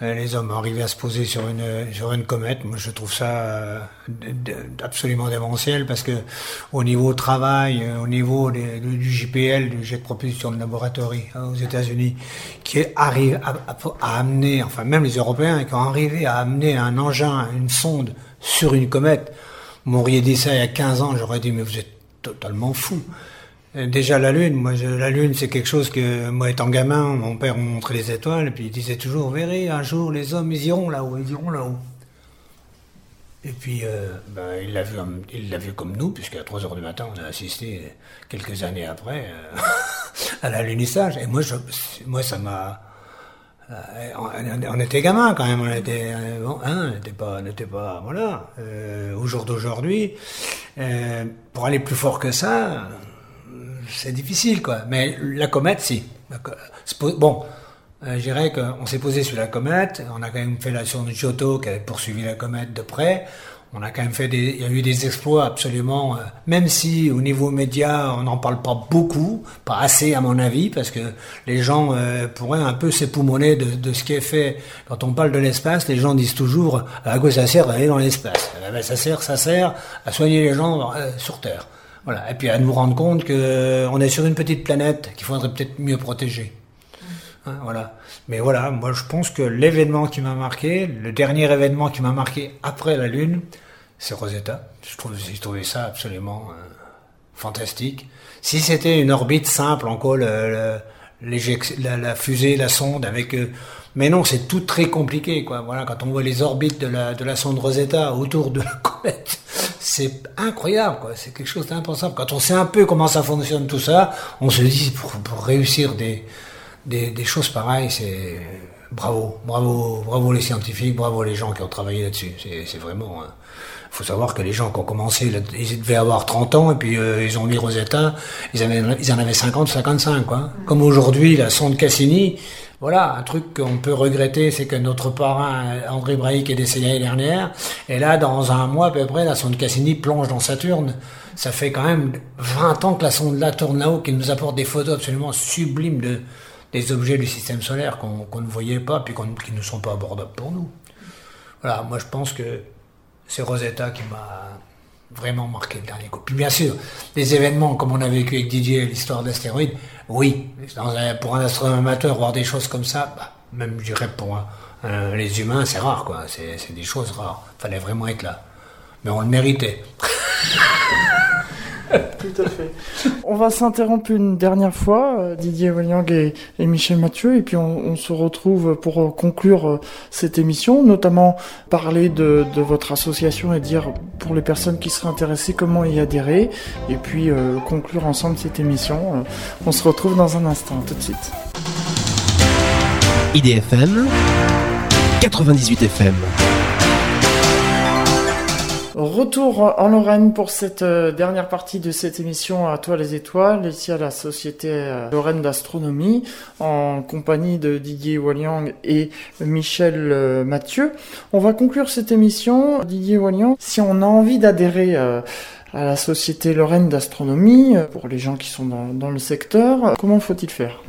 Speaker 2: Euh, les hommes arrivaient à se poser sur une, sur une comète. Moi, je trouve ça absolument démentiel parce que au niveau travail, au niveau du JPL, du jet de propulsion de laboratoire hein, aux États-Unis, qui arrive à, à, amener, enfin même les Européens, qui ont arrivé à amener un engin, une sonde sur une comète, m'auriez dit ça il y a 15 ans, j'aurais dit, mais vous êtes totalement fou. Euh, déjà la lune, moi la lune c'est quelque chose que moi étant gamin, mon père me montrait les étoiles et puis il disait toujours, verrez, un jour les hommes ils iront là-haut, ils iront là-haut. Et puis euh, ben, il l'a vu, vu comme nous puisqu'à 3 heures du matin on a assisté quelques années après euh, à l'alunissage et moi je, moi ça m'a euh, on, était gamin quand même, on était, euh, hein, n'était pas, n'était pas, voilà. Euh, au jour d'aujourd'hui, euh, pour aller plus fort que ça, c'est difficile, quoi. Mais la comète, si. Bon, je dirais qu'on s'est posé sur la comète, on a quand même fait la sonde Giotto qui avait poursuivi la comète de près on a quand même fait des, il y a eu des exploits absolument, euh, même si au niveau média on n'en parle pas beaucoup, pas assez à mon avis, parce que les gens euh, pourraient un peu s'époumoner de, de, ce qui est fait. Quand on parle de l'espace, les gens disent toujours à quoi ça sert d'aller dans l'espace? Eh ben, Ça sert, ça sert à soigner les gens euh, sur Terre. Voilà. Et puis à nous rendre compte que on est sur une petite planète qu'il faudrait peut-être mieux protéger. Hein, voilà. Mais voilà, moi je pense que l'événement qui m'a marqué, le dernier événement qui m'a marqué après la Lune, c'est Rosetta. Je trouve, j'ai trouvé ça absolument euh, fantastique. Si c'était une orbite simple, la, la, fusée, la sonde, avec. Euh, mais non, c'est tout très compliqué, quoi. Voilà, quand on voit les orbites de la, de la sonde Rosetta autour de la comète, c'est incroyable, quoi. C'est quelque chose d'impensable. Quand on sait un peu comment ça fonctionne tout ça, on se dit pour, pour réussir des, des, des choses pareilles, c'est bravo, bravo, bravo les scientifiques, bravo les gens qui ont travaillé là-dessus. C'est vraiment. Hein. Faut savoir que les gens qui ont commencé, ils devaient avoir 30 ans et puis euh, ils ont mis Rosetta, ils, avaient, ils en avaient 50, 55 quoi. Comme aujourd'hui la sonde Cassini, voilà, un truc qu'on peut regretter, c'est que notre parrain André Braic est décédé l'année dernière, et là dans un mois à peu près, la sonde Cassini plonge dans Saturne. Ça fait quand même 20 ans que la sonde là tourne là-haut, qui nous apporte des photos absolument sublimes de des objets du système solaire qu'on ne voyait pas puis qui ne sont pas abordables pour nous. Voilà, moi je pense que c'est Rosetta qui m'a vraiment marqué le dernier coup. Puis bien sûr, les événements comme on a vécu avec Didier, l'histoire d'astéroïdes, oui, pour un astronome amateur, voir des choses comme ça, bah, même je dirais pour les humains, c'est rare, quoi. C'est des choses rares. Fallait vraiment être là. Mais on le méritait.
Speaker 1: Tout à fait. On va s'interrompre une dernière fois, euh, Didier Waliang et, Michel Mathieu, et puis on, se retrouve pour euh, conclure euh, cette émission, notamment parler de, votre association et dire pour les personnes qui seraient intéressées comment y adhérer, et puis conclure ensemble cette émission. on se retrouve dans un instant, tout de suite.
Speaker 4: IDFM 98 FM.
Speaker 1: Retour en Lorraine pour cette euh, dernière partie de cette émission à toi les étoiles, ici à la Société euh, Lorraine d'Astronomie, en compagnie de Didier Waliang et Michel euh, Mathieu. On va conclure cette émission. Didier Waliang, si on a envie d'adhérer à la Société Lorraine d'Astronomie, pour les gens qui sont dans le secteur, comment faut-il faire?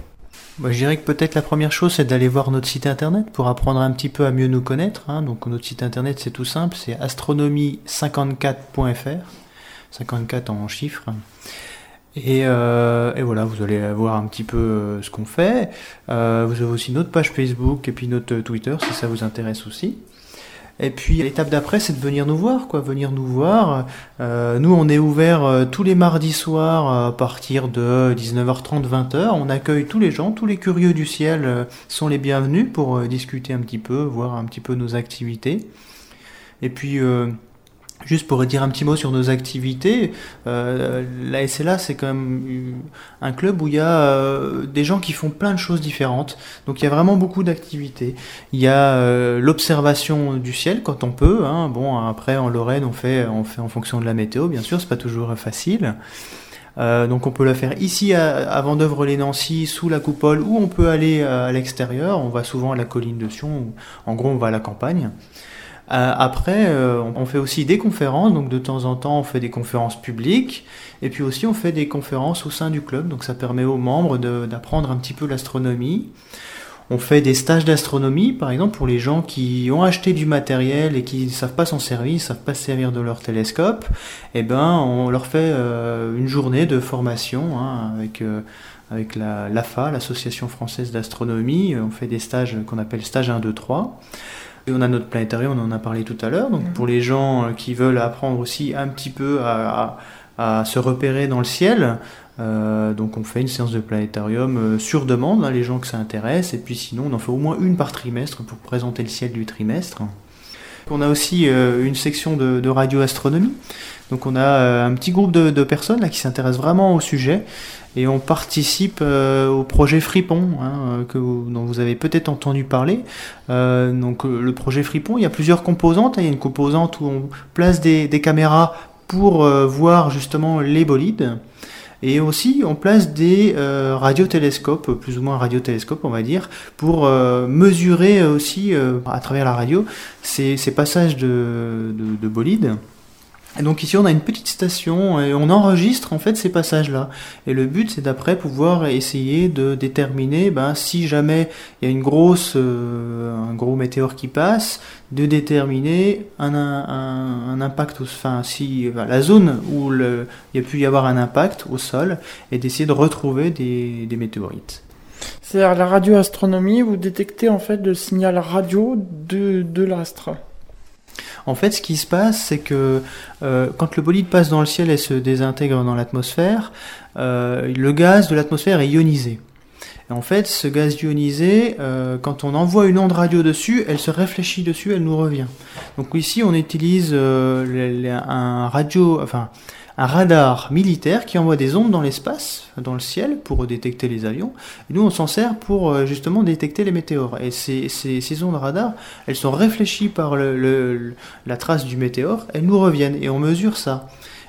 Speaker 3: Je dirais que peut-être la première chose, c'est d'aller voir notre site internet pour apprendre un petit peu à mieux nous connaître. Hein. Donc notre site internet, c'est tout simple, c'est astronomie54.fr, 54 en chiffres. Euh, et, voilà, vous allez voir un petit peu euh, ce qu'on fait. Euh, vous avez aussi notre page Facebook et puis notre Twitter si ça vous intéresse aussi. Et puis l'étape d'après, c'est de venir nous voir, quoi, venir nous voir. Euh, nous, on est ouvert euh, tous les mardis soirs à partir de 19h30, 20h. On accueille tous les gens, tous les curieux du ciel euh, sont les bienvenus pour discuter un petit peu, voir un petit peu nos activités. Et puis Juste pour dire un petit mot sur nos activités, euh, la SLA c'est quand même un club où il y a euh, des gens qui font plein de choses différentes. Donc il y a vraiment beaucoup d'activités. Il y a euh, l'observation du ciel quand on peut. Hein. Bon après en Lorraine on fait on fait en fonction de la météo bien sûr, c'est pas toujours facile. Euh, donc on peut la faire ici à, à Vendœuvre-les-Nancy sous la coupole ou on peut aller à l'extérieur. On va souvent à la colline de Sion. En gros on va à la campagne. Euh, après, euh, on fait aussi des conférences, donc de temps en temps on fait des conférences publiques, et puis aussi on fait des conférences au sein du club, donc ça permet aux membres d'apprendre un petit peu l'astronomie. On fait des stages d'astronomie, par exemple, pour les gens qui ont acheté du matériel et qui ne savent pas s'en servir, ne savent pas se servir de leur télescope. Eh ben, on leur fait euh, une journée de formation hein, avec avec l'AFA, l'Association française d'astronomie. On fait des stages qu'on appelle stage 1, 2, 3 on a notre planétarium, on en a parlé tout à l'heure. Donc pour les gens euh, qui veulent apprendre aussi un petit peu à, se repérer dans le ciel, euh, donc on fait une séance de planétarium euh, sur demande, hein, les gens que ça intéresse, et puis sinon on en fait au moins une par trimestre pour présenter le ciel du trimestre. On a aussi une section de, de radioastronomie, donc on a un petit groupe de, personnes là, qui s'intéressent vraiment au sujet et on participe euh, au projet Fripon, hein, que dont vous avez peut-être entendu parler. Euh, donc euh, le projet Fripon, il y a plusieurs composantes. Il y a une composante où on place des, caméras pour voir justement les bolides. Et aussi, on place des radiotélescopes, plus ou moins radiotélescopes, on va dire, pour mesurer aussi à travers la radio ces, passages de bolides. Donc ici on a une petite station et on enregistre en fait ces passages-là. Et le but c'est d'après pouvoir essayer de déterminer ben, si jamais il y a une grosse, euh, un gros météore qui passe, de déterminer un, un, impact, enfin si la zone où il y a pu y avoir un impact au sol et d'essayer de retrouver des, des météorites.
Speaker 1: C'est-à-dire la radioastronomie, vous détectez en fait le signal radio de, de l'astre.
Speaker 3: En fait, ce qui se passe, c'est que euh, quand le bolide passe dans le ciel et se désintègre dans l'atmosphère, euh, le gaz de l'atmosphère est ionisé. Et en fait, ce gaz ionisé, euh, quand on envoie une onde radio dessus, elle se réfléchit dessus, elle nous revient. Donc ici, on utilise un radio, enfin un radar militaire qui envoie des ondes dans l'espace, dans le ciel, pour détecter les avions. Et nous, on s'en sert pour euh, justement détecter les météores. Et ces, ces, ondes radar, elles sont réfléchies par le, la trace du météore, elles nous reviennent et on mesure ça.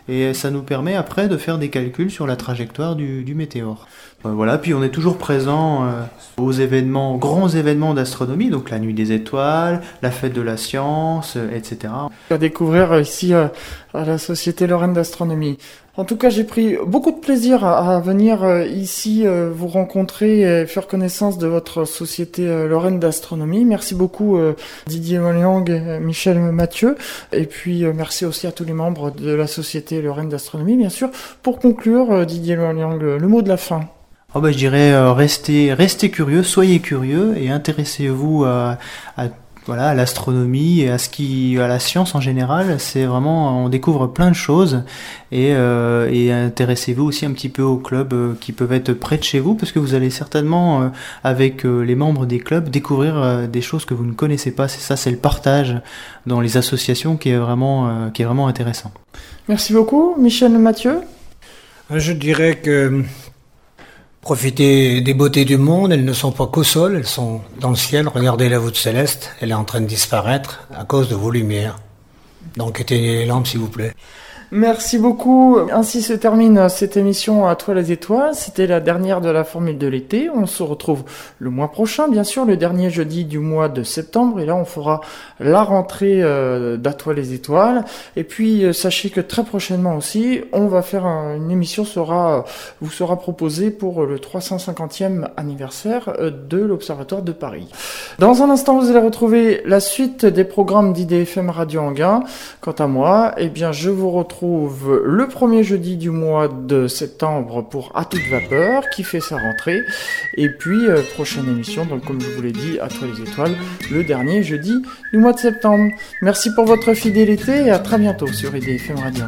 Speaker 3: Et ça nous permet après de faire des calculs sur la trajectoire du, du météore. Euh, voilà, puis on est toujours présent euh, aux événements, grands événements d'astronomie, donc la nuit des étoiles, la fête de la science, etc.
Speaker 1: À découvrir ici à la Société Lorraine d'astronomie. En tout cas, j'ai pris beaucoup de plaisir à, venir euh, ici euh, vous rencontrer et faire connaissance de votre société euh, Lorraine d'astronomie. Merci beaucoup Didier Moliang Michel Mathieu. Et puis merci aussi à tous les membres de la société Lorraine d'astronomie, bien sûr. Pour conclure, Didier Moliang, le mot de la fin.
Speaker 3: Oh bah, je dirais restez, restez curieux, soyez curieux et intéressez-vous à, à voilà, à l'astronomie et à ce qui, à la science en général, c'est vraiment, on découvre plein de choses et, euh, et intéressez-vous aussi un petit peu aux clubs euh, qui peuvent être près de chez vous parce que vous allez certainement, euh, avec les membres des clubs, découvrir des choses que vous ne connaissez pas. C'est ça, c'est le partage dans les associations qui est vraiment, qui est vraiment intéressant.
Speaker 1: Merci beaucoup, Michel Mathieu.
Speaker 2: Je dirais que Profitez des beautés du monde, elles ne sont pas qu'au sol, elles sont dans le ciel. Regardez la voûte céleste, elle est en train de disparaître à cause de vos lumières. Donc éteignez les lampes s'il vous plaît.
Speaker 1: Merci beaucoup. Ainsi se termine cette émission à toi les étoiles. C'était la dernière de la formule de l'été. On se retrouve le mois prochain, bien sûr, le dernier jeudi du mois de septembre. Et là, on fera la rentrée euh, d'à toi les étoiles. Et puis, euh, sachez que très prochainement aussi, on va faire une émission sera, vous sera proposée pour le 350e anniversaire euh, de l'Observatoire de Paris. Dans un instant, vous allez retrouver la suite des programmes d'IDFM Radio Anguin. Quant à moi, eh bien, je vous retrouve le premier jeudi du mois de septembre pour À toute vapeur qui fait sa rentrée. Et puis, euh, prochaine émission, donc comme je vous l'ai dit, à toi les étoiles, le dernier jeudi du mois de septembre. Merci pour votre fidélité et à très bientôt sur IDFM Radio